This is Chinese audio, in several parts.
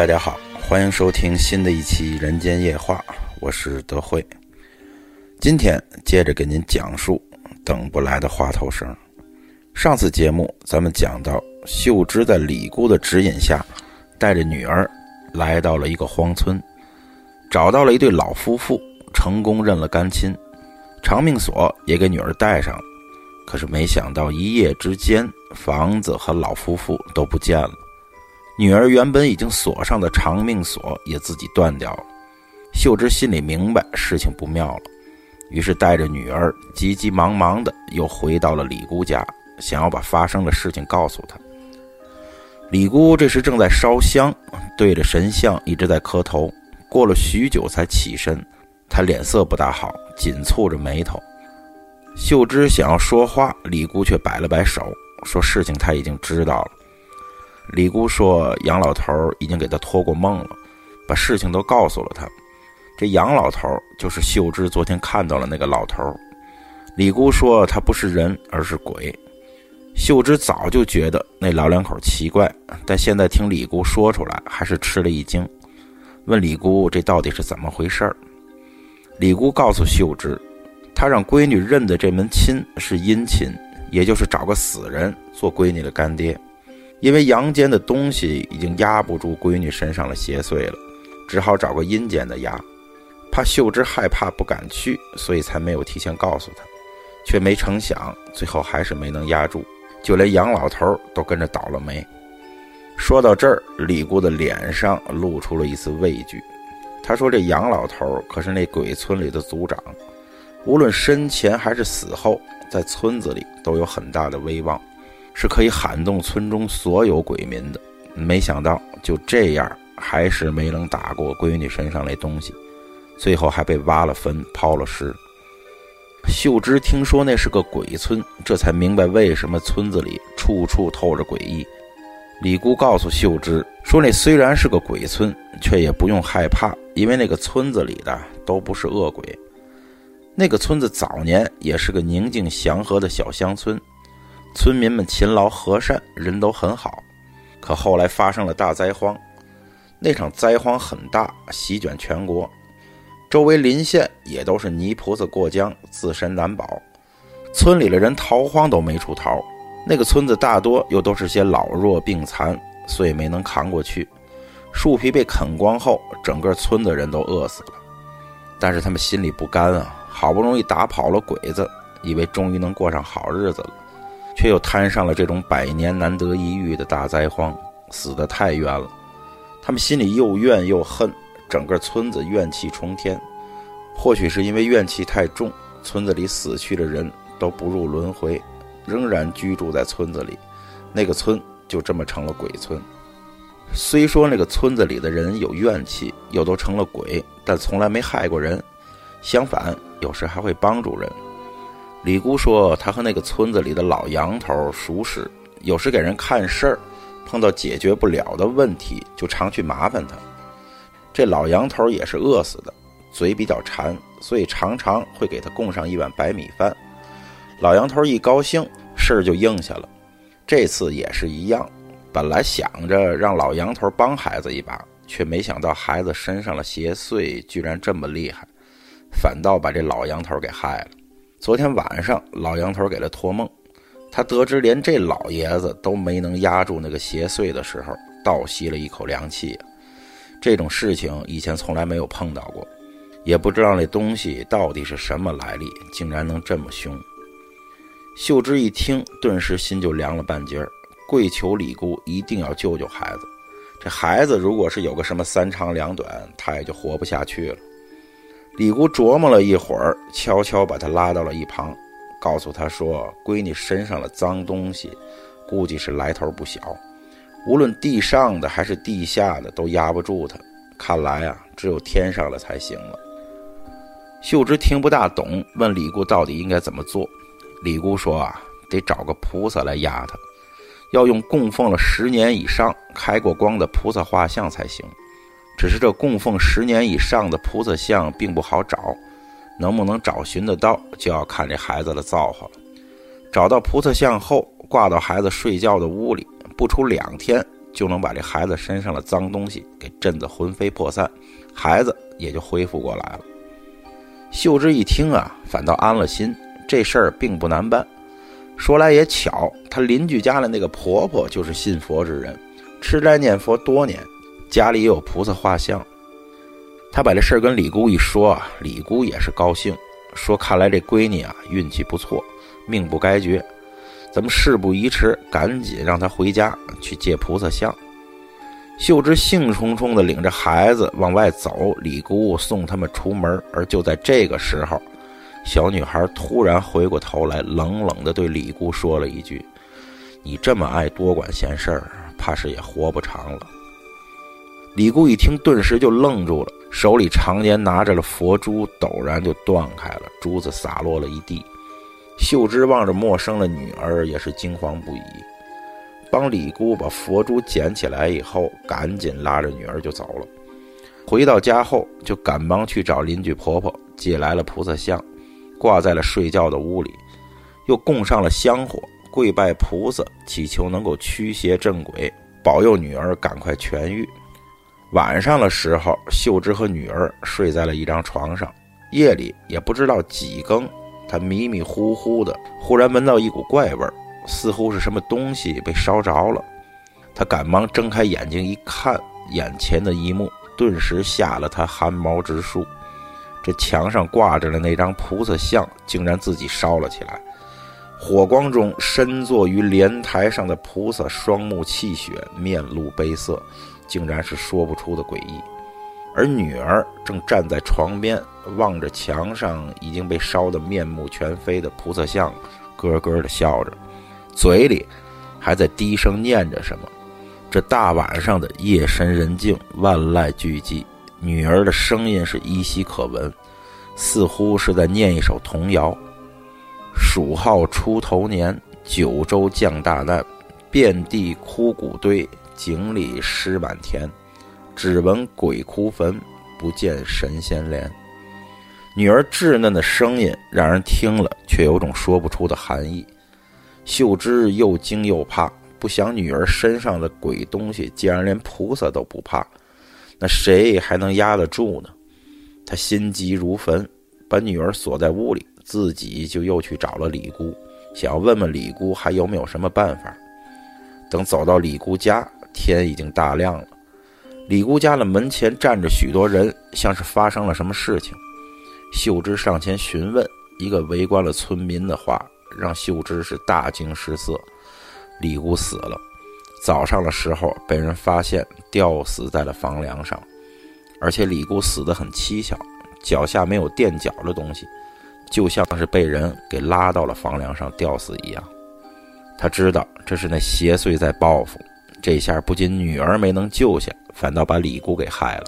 大家好，欢迎收听新的一期《人间夜话》，我是德惠。今天接着给您讲述等不来的花头绳。上次节目咱们讲到，秀芝在李姑的指引下，带着女儿来到了一个荒村，找到了一对老夫妇，成功认了干亲，长命锁也给女儿戴上了。可是没想到，一夜之间，房子和老夫妇都不见了。女儿原本已经锁上的长命锁也自己断掉了。秀芝心里明白事情不妙了，于是带着女儿急急忙忙的又回到了李姑家，想要把发生的事情告诉她。李姑这时正在烧香，对着神像一直在磕头，过了许久才起身，她脸色不大好，紧蹙着眉头。秀芝想要说话，李姑却摆了摆手，说：“事情她已经知道了。”李姑说：“杨老头已经给她托过梦了，把事情都告诉了她。这杨老头就是秀芝昨天看到了那个老头。”李姑说：“他不是人，而是鬼。”秀芝早就觉得那老两口奇怪，但现在听李姑说出来，还是吃了一惊，问李姑：“这到底是怎么回事？”李姑告诉秀芝。他让闺女认的这门亲是阴亲，也就是找个死人做闺女的干爹。因为阳间的东西已经压不住闺女身上的邪祟了，只好找个阴间的压。怕秀芝害怕不敢去，所以才没有提前告诉她。却没成想，最后还是没能压住，就连杨老头都跟着倒了霉。说到这儿，李姑的脸上露出了一丝畏惧。她说：“这杨老头可是那鬼村里的族长。”无论生前还是死后，在村子里都有很大的威望，是可以喊动村中所有鬼民的。没想到就这样，还是没能打过闺女身上那东西，最后还被挖了坟、抛了尸。秀芝听说那是个鬼村，这才明白为什么村子里处处透着诡异。李姑告诉秀芝说：“那虽然是个鬼村，却也不用害怕，因为那个村子里的都不是恶鬼。”那个村子早年也是个宁静祥和的小乡村，村民们勤劳和善，人都很好。可后来发生了大灾荒，那场灾荒很大，席卷全国，周围邻县也都是泥菩萨过江，自身难保。村里的人逃荒都没处逃，那个村子大多又都是些老弱病残，所以没能扛过去。树皮被啃光后，整个村子人都饿死了，但是他们心里不甘啊。好不容易打跑了鬼子，以为终于能过上好日子了，却又摊上了这种百年难得一遇的大灾荒，死得太冤了。他们心里又怨又恨，整个村子怨气冲天。或许是因为怨气太重，村子里死去的人都不入轮回，仍然居住在村子里，那个村就这么成了鬼村。虽说那个村子里的人有怨气，又都成了鬼，但从来没害过人。相反，有时还会帮助人。李姑说，她和那个村子里的老杨头熟识，有时给人看事儿，碰到解决不了的问题，就常去麻烦他。这老杨头也是饿死的，嘴比较馋，所以常常会给他供上一碗白米饭。老杨头一高兴，事儿就应下了。这次也是一样，本来想着让老杨头帮孩子一把，却没想到孩子身上的邪祟居然这么厉害。反倒把这老杨头给害了。昨天晚上，老杨头给他托梦，他得知连这老爷子都没能压住那个邪祟的时候，倒吸了一口凉气。这种事情以前从来没有碰到过，也不知道那东西到底是什么来历，竟然能这么凶。秀芝一听，顿时心就凉了半截儿，跪求李姑一定要救救孩子。这孩子如果是有个什么三长两短，他也就活不下去了。李姑琢磨了一会儿，悄悄把他拉到了一旁，告诉他说：“闺女身上的脏东西，估计是来头不小。无论地上的还是地下的，都压不住她。看来啊，只有天上的才行了。”秀芝听不大懂，问李姑到底应该怎么做。李姑说：“啊，得找个菩萨来压他，要用供奉了十年以上、开过光的菩萨画像才行。”只是这供奉十年以上的菩萨像并不好找，能不能找寻得到，就要看这孩子的造化了。找到菩萨像后，挂到孩子睡觉的屋里，不出两天，就能把这孩子身上的脏东西给震得魂飞魄散，孩子也就恢复过来了。秀芝一听啊，反倒安了心，这事儿并不难办。说来也巧，她邻居家的那个婆婆就是信佛之人，吃斋念佛多年，家里也有菩萨画像。他把这事儿跟李姑一说啊，李姑也是高兴，说看来这闺女啊运气不错，命不该绝。咱们事不宜迟，赶紧让她回家去借菩萨像。秀芝兴冲冲地领着孩子往外走，李姑送他们出门。而就在这个时候，小女孩突然回过头来，冷冷地对李姑说了一句：“你这么爱多管闲事儿，怕是也活不长了。”李姑一听，顿时就愣住了，手里常年拿着的佛珠陡然就断开了，珠子洒落了一地。秀芝望着陌生的女儿，也是惊慌不已。帮李姑把佛珠捡起来以后，赶紧拉着女儿就走了。回到家后，就赶忙去找邻居婆婆借来了菩萨像，挂在了睡觉的屋里，又供上了香火，跪拜菩萨，祈求能够驱邪镇鬼，保佑女儿赶快痊愈。晚上的时候，秀芝和女儿睡在了一张床上，夜里也不知道几更，她迷迷糊糊的，忽然闻到一股怪味儿。似乎是什么东西被烧着了，她赶忙睁开眼睛一看，眼前的一幕顿时吓了她汗毛直竖。这墙上挂着的那张菩萨像竟然自己烧了起来，火光中身坐于莲台上的菩萨双目泣血，面露悲色，竟然是说不出的诡异。而女儿正站在床边，望着墙上已经被烧得面目全非的菩萨像，咯咯的笑着。嘴里还在低声念着什么。这大晚上的夜深人静，万籁俱寂，女儿的声音是依稀可闻，似乎是在念一首童谣：“鼠号出头年，九州降大难，遍地枯骨堆，井里尸满田。只闻鬼哭坟，不见神仙怜。”女儿稚嫩的声音让人听了却有种说不出的寒意。秀芝又惊又怕，不想女儿身上的鬼东西竟然连菩萨都不怕，那谁还能压得住呢？他心急如焚，把女儿锁在屋里，自己就又去找了李姑，想要问问李姑还有没有什么办法。等走到李姑家，天已经大亮了。李姑家的门前站着许多人，像是发生了什么事情。秀芝上前询问一个围观了村民的话。让秀芝是大惊失色，李姑死了，早上的时候被人发现吊死在了房梁上，而且李姑死得很蹊跷，脚下没有垫脚的东西，就像是被人给拉到了房梁上吊死一样。他知道这是那邪祟在报复，这下不仅女儿没能救下，反倒把李姑给害了。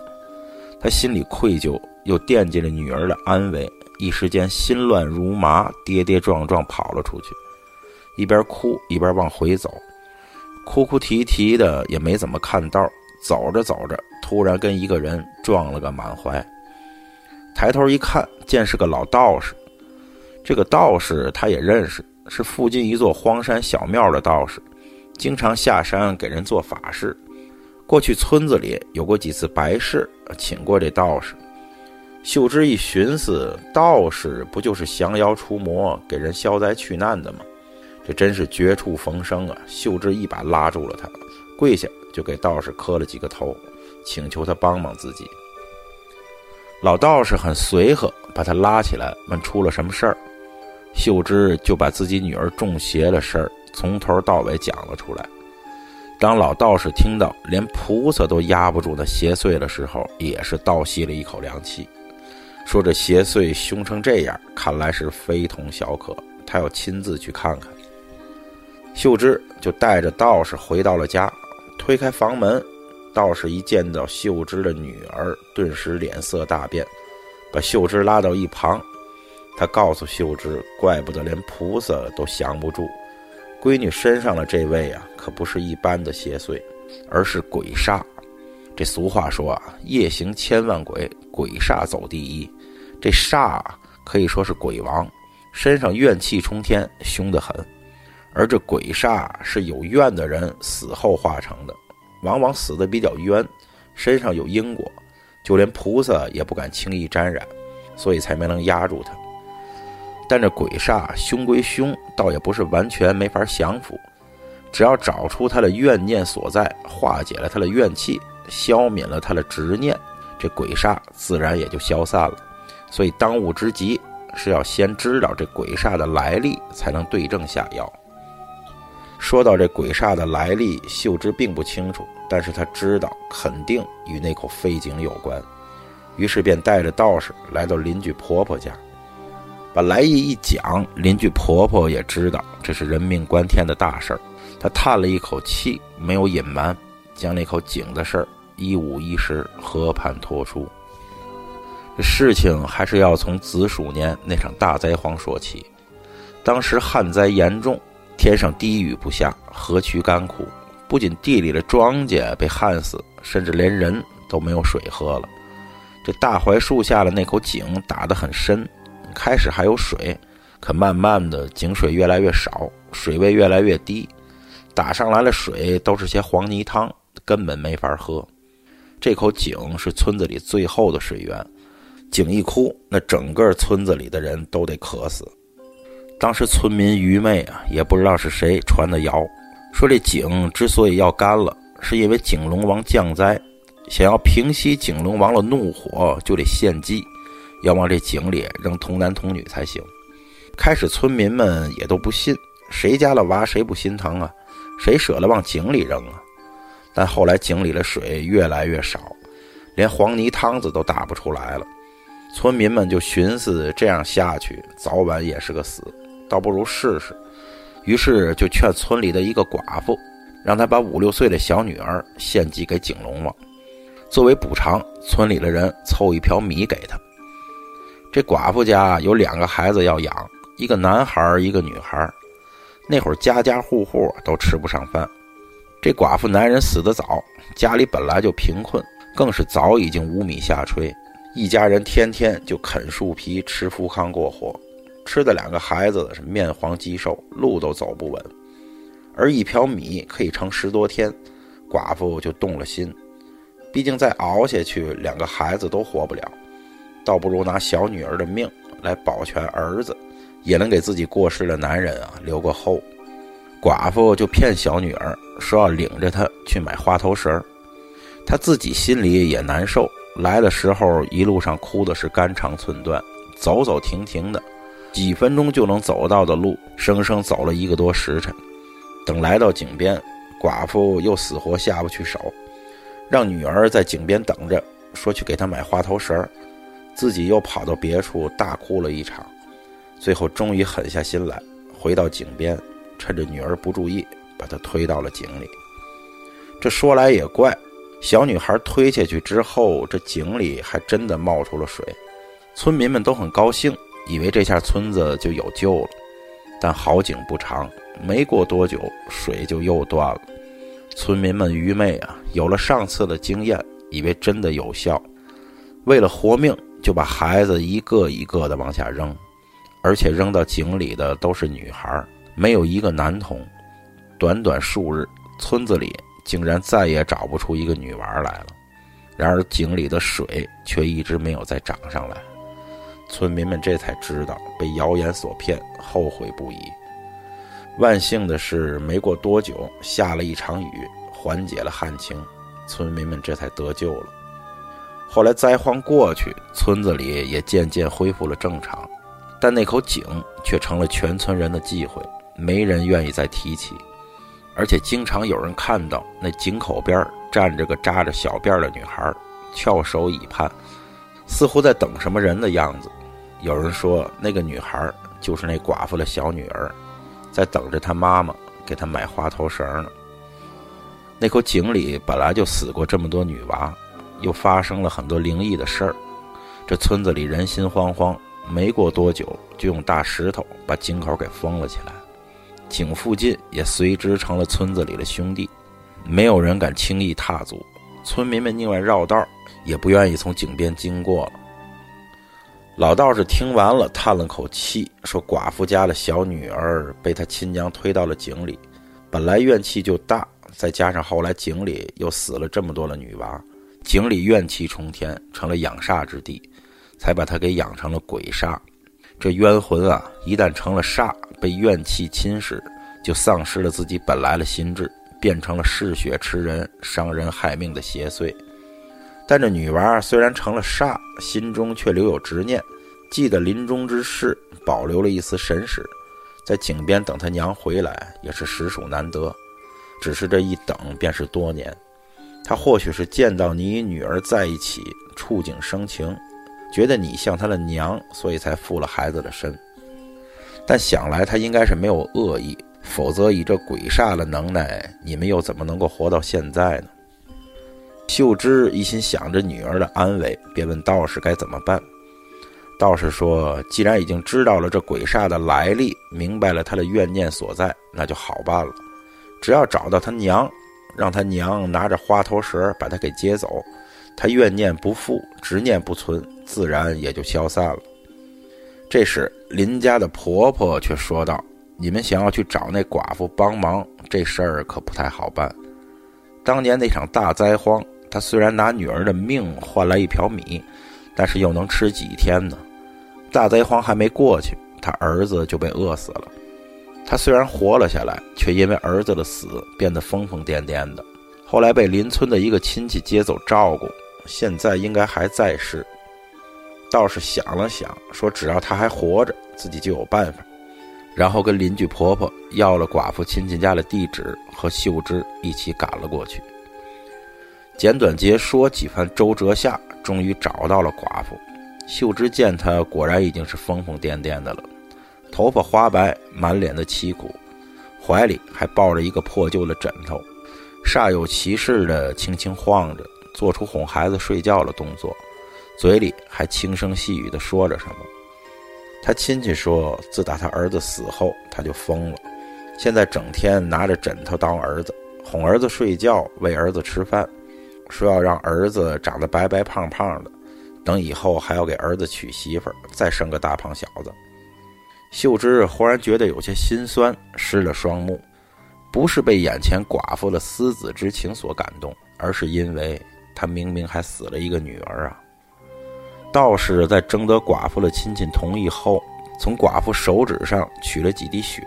他心里愧疚，又惦记着女儿的安危。一时间心乱如麻，跌跌撞撞跑了出去，一边哭一边往回走，哭哭啼啼的也没怎么看道。走着走着，突然跟一个人撞了个满怀。抬头一看，见是个老道士。这个道士他也认识，是附近一座荒山小庙的道士，经常下山给人做法事。过去村子里有过几次白事，请过这道士。秀芝一寻思，道士不就是降妖除魔、给人消灾去难的吗？这真是绝处逢生啊！秀芝一把拉住了他，跪下就给道士磕了几个头，请求他帮帮自己。老道士很随和，把他拉起来，问出了什么事儿。秀芝就把自己女儿中邪的事儿从头到尾讲了出来。当老道士听到连菩萨都压不住那邪祟的时候，也是倒吸了一口凉气。说这邪祟凶成这样，看来是非同小可，他要亲自去看看。秀芝就带着道士回到了家，推开房门，道士一见到秀芝的女儿，顿时脸色大变，把秀芝拉到一旁。他告诉秀芝，怪不得连菩萨都降不住，闺女身上的这位啊，可不是一般的邪祟，而是鬼煞。这俗话说啊，夜行千万鬼，鬼煞走第一。这煞可以说是鬼王，身上怨气冲天，凶得很。而这鬼煞是有怨的人死后化成的，往往死得比较冤，身上有因果，就连菩萨也不敢轻易沾染，所以才没能压住他。但这鬼煞凶归凶，倒也不是完全没法降服，只要找出他的怨念所在，化解了他的怨气，消泯了他的执念，这鬼煞自然也就消散了。所以当务之急是要先知道这鬼煞的来历，才能对症下药。说到这鬼煞的来历，秀芝并不清楚，但是他知道肯定与那口废井有关，于是便带着道士来到邻居婆婆家，把来意一讲，邻居婆婆也知道这是人命关天的大事儿，她叹了一口气，没有隐瞒，将那口井的事儿一五一十和盘托出。这事情还是要从子鼠年那场大灾荒说起，当时旱灾严重。天上滴雨不下，河渠干枯，不仅地里的庄稼被旱死，甚至连人都没有水喝了。这大槐树下的那口井打得很深，开始还有水，可慢慢的井水越来越少，水位越来越低，打上来的水都是些黄泥汤，根本没法喝。这口井是村子里最后的水源，井一枯，那整个村子里的人都得渴死。当时村民愚昧啊，也不知道是谁传的谣，说这井之所以要干了，是因为井龙王降灾，想要平息井龙王的怒火，就得献祭，要往这井里扔童男童女才行。开始村民们也都不信，谁家的娃谁不心疼啊？谁舍得往井里扔啊？但后来井里的水越来越少，连黄泥汤子都打不出来了，村民们就寻思这样下去，早晚也是个死。倒不如试试，于是就劝村里的一个寡妇，让她把五六岁的小女儿献祭给井龙王，作为补偿。村里的人凑一瓢米给他。这寡妇家有两个孩子要养，一个男孩一个女孩那会儿家家户户都吃不上饭。这寡妇男人死得早，家里本来就贫困，更是早已经无米下炊，一家人天天就啃树皮吃福糠过活。吃的两个孩子是面黄肌瘦，路都走不稳，而一瓢米可以撑十多天，寡妇就动了心。毕竟再熬下去，两个孩子都活不了，倒不如拿小女儿的命来保全儿子，也能给自己过世的男人啊留个后。寡妇就骗小女儿说要领着她去买花头绳儿，她自己心里也难受。来的时候一路上哭的是肝肠寸断，走走停停的。几分钟就能走到的路，生生走了一个多时辰。等来到井边，寡妇又死活下不去手，让女儿在井边等着，说去给她买花头绳儿自己又跑到别处大哭了一场。最后终于狠下心来，回到井边，趁着女儿不注意，把她推到了井里。这说来也怪，小女孩推下去之后，这井里还真的冒出了水，村民们都很高兴。以为这下村子就有救了，但好景不长，没过多久，水就又断了。村民们愚昧啊，有了上次的经验，以为真的有效，为了活命，就把孩子一个一个的往下扔，而且扔到井里的都是女孩，没有一个男童。短短数日，村子里竟然再也找不出一个女娃来了。然而井里的水却一直没有再涨上来。村民们这才知道被谣言所骗，后悔不已。万幸的是，没过多久，下了一场雨，缓解了旱情，村民们这才得救了。后来灾荒过去，村子里也渐渐恢复了正常，但那口井却成了全村人的忌讳，没人愿意再提起。而且经常有人看到那井口边站着个扎着小辫的女孩，翘首以盼，似乎在等什么人的样子。有人说，那个女孩就是那寡妇的小女儿，在等着她妈妈给她买花头绳呢。那口井里本来就死过这么多女娃，又发生了很多灵异的事儿，这村子里人心惶惶。没过多久，就用大石头把井口给封了起来，井附近也随之成了村子里的兄弟，没有人敢轻易踏足。村民们宁愿绕道，也不愿意从井边经过了。老道士听完了，叹了口气，说：“寡妇家的小女儿被他亲娘推到了井里，本来怨气就大，再加上后来井里又死了这么多的女娃，井里怨气冲天，成了养煞之地，才把他给养成了鬼煞。这冤魂啊，一旦成了煞，被怨气侵蚀，就丧失了自己本来的心智，变成了嗜血吃人、伤人害命的邪祟。但这女娃虽然成了煞，心中却留有执念，记得临终之事，保留了一丝神识。在井边等他娘回来也是实属难得，只是这一等便是多年。他或许是见到你与女儿在一起，触景生情，觉得你像他的娘，所以才附了孩子的身。但想来他应该是没有恶意，否则以这鬼煞的能耐，你们又怎么能够活到现在呢？秀芝一心想着女儿的安危，便问道士该怎么办。道士说：“既然已经知道了这鬼煞的来历，明白了他的怨念所在，那就好办了。只要找到他娘，让他娘拿着花头蛇把他给接走，他怨念不复，执念不存，自然也就消散了。”这时，林家的婆婆却说道：“你们想要去找那寡妇帮忙，这事儿可不太好办。当年那场大灾荒，他虽然拿女儿的命换来一瓢米，但是又能吃几天呢？”大灾荒还没过去，他儿子就被饿死了。他虽然活了下来，却因为儿子的死变得疯疯癫癫的。后来被邻村的一个亲戚接走照顾，现在应该还在世。道士想了想，说：“只要他还活着，自己就有办法。”然后跟邻居婆婆要了寡妇亲戚家的地址，和秀芝一起赶了过去。简短截说几番周折下，终于找到了寡妇。秀芝见他果然已经是疯疯癫癫的了，头发花白，满脸的凄苦，怀里还抱着一个破旧的枕头，煞有其事的轻轻晃着，做出哄孩子睡觉的动作，嘴里还轻声细语的说着什么。他亲戚说，自打他儿子死后，他就疯了，现在整天拿着枕头当儿子，哄儿子睡觉，喂儿子吃饭，说要让儿子长得白白胖胖的。等以后还要给儿子娶媳妇，再生个大胖小子。秀芝忽然觉得有些心酸，湿了双目，不是被眼前寡妇的思子之情所感动，而是因为她明明还死了一个女儿啊。道士在征得寡妇的亲戚同意后，从寡妇手指上取了几滴血，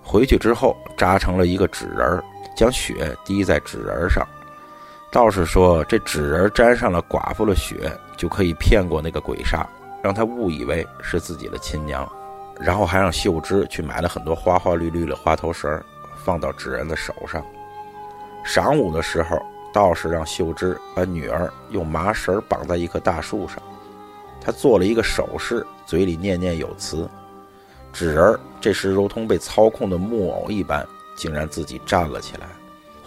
回去之后扎成了一个纸人，将血滴在纸人上。道士说：“这纸人沾上了寡妇的血，就可以骗过那个鬼煞，让他误以为是自己的亲娘。然后还让秀芝去买了很多花花绿绿的花头绳，放到纸人的手上。晌午的时候，道士让秀芝把女儿用麻绳绑在一棵大树上，他做了一个手势，嘴里念念有词。纸人这时如同被操控的木偶一般，竟然自己站了起来。”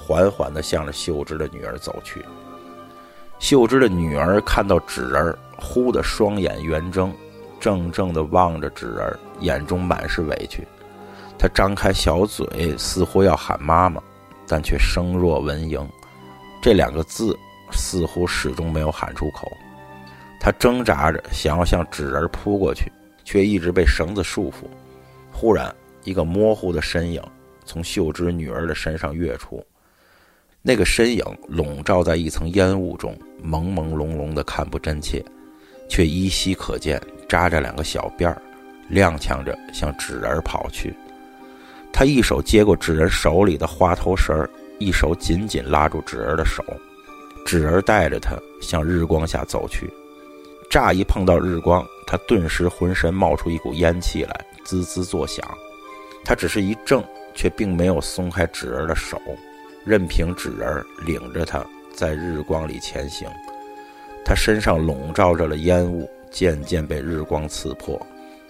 缓缓地向着秀芝的女儿走去。秀芝的女儿看到纸人，忽的双眼圆睁，怔怔地望着纸人，眼中满是委屈。她张开小嘴，似乎要喊妈妈，但却声若蚊蝇，这两个字似乎始终没有喊出口。她挣扎着想要向纸人扑过去，却一直被绳子束缚。忽然，一个模糊的身影从秀芝女儿的身上跃出。那个身影笼罩在一层烟雾中，朦朦胧胧的看不真切，却依稀可见扎着两个小辫儿，踉跄着向纸人跑去。他一手接过纸人手里的花头绳一手紧紧拉住纸人的手。纸人带着他向日光下走去。乍一碰到日光，他顿时浑身冒出一股烟气来，滋滋作响。他只是一怔，却并没有松开纸人的手。任凭纸人领着他在日光里前行，他身上笼罩着了烟雾，渐渐被日光刺破，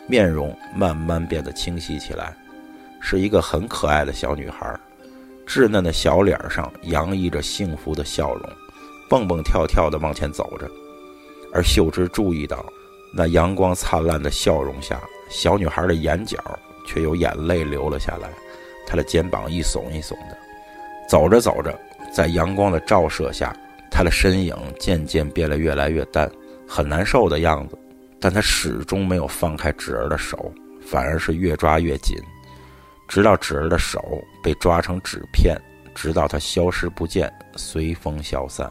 面容慢慢变得清晰起来，是一个很可爱的小女孩，稚嫩的小脸上洋溢着幸福的笑容，蹦蹦跳跳地往前走着。而秀芝注意到，那阳光灿烂的笑容下，小女孩的眼角却有眼泪流了下来，她的肩膀一耸一耸的。走着走着，在阳光的照射下，她的身影渐渐变得越来越淡，很难受的样子。但他始终没有放开纸儿的手，反而是越抓越紧，直到纸儿的手被抓成纸片，直到他消失不见，随风消散。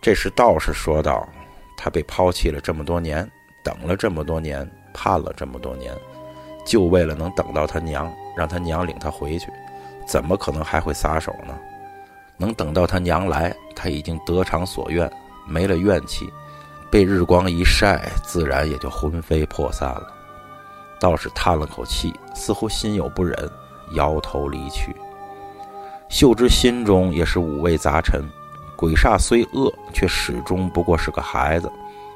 这时道士说道：“他被抛弃了这么多年，等了这么多年，盼了这么多年，就为了能等到他娘，让他娘领他回去，怎么可能还会撒手呢？能等到他娘来，他已经得偿所愿，没了怨气，被日光一晒，自然也就魂飞魄散了。”道士叹了口气，似乎心有不忍，摇头离去。秀芝心中也是五味杂陈。鬼煞虽恶，却始终不过是个孩子，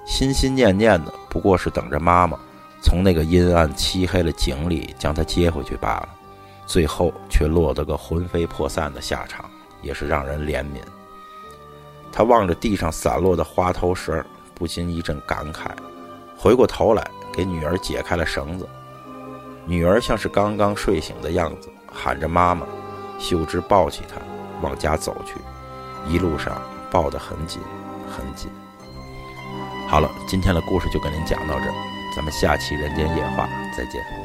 心心念念的不过是等着妈妈从那个阴暗漆黑的井里将他接回去罢了。最后却落得个魂飞魄散的下场，也是让人怜悯。他望着地上散落的花头绳，不禁一阵感慨，回过头来给女儿解开了绳子。女儿像是刚刚睡醒的样子，喊着妈妈。秀芝抱起她，往家走去。一路上抱得很紧，很紧。好了，今天的故事就跟您讲到这，咱们下期《人间夜话》再见。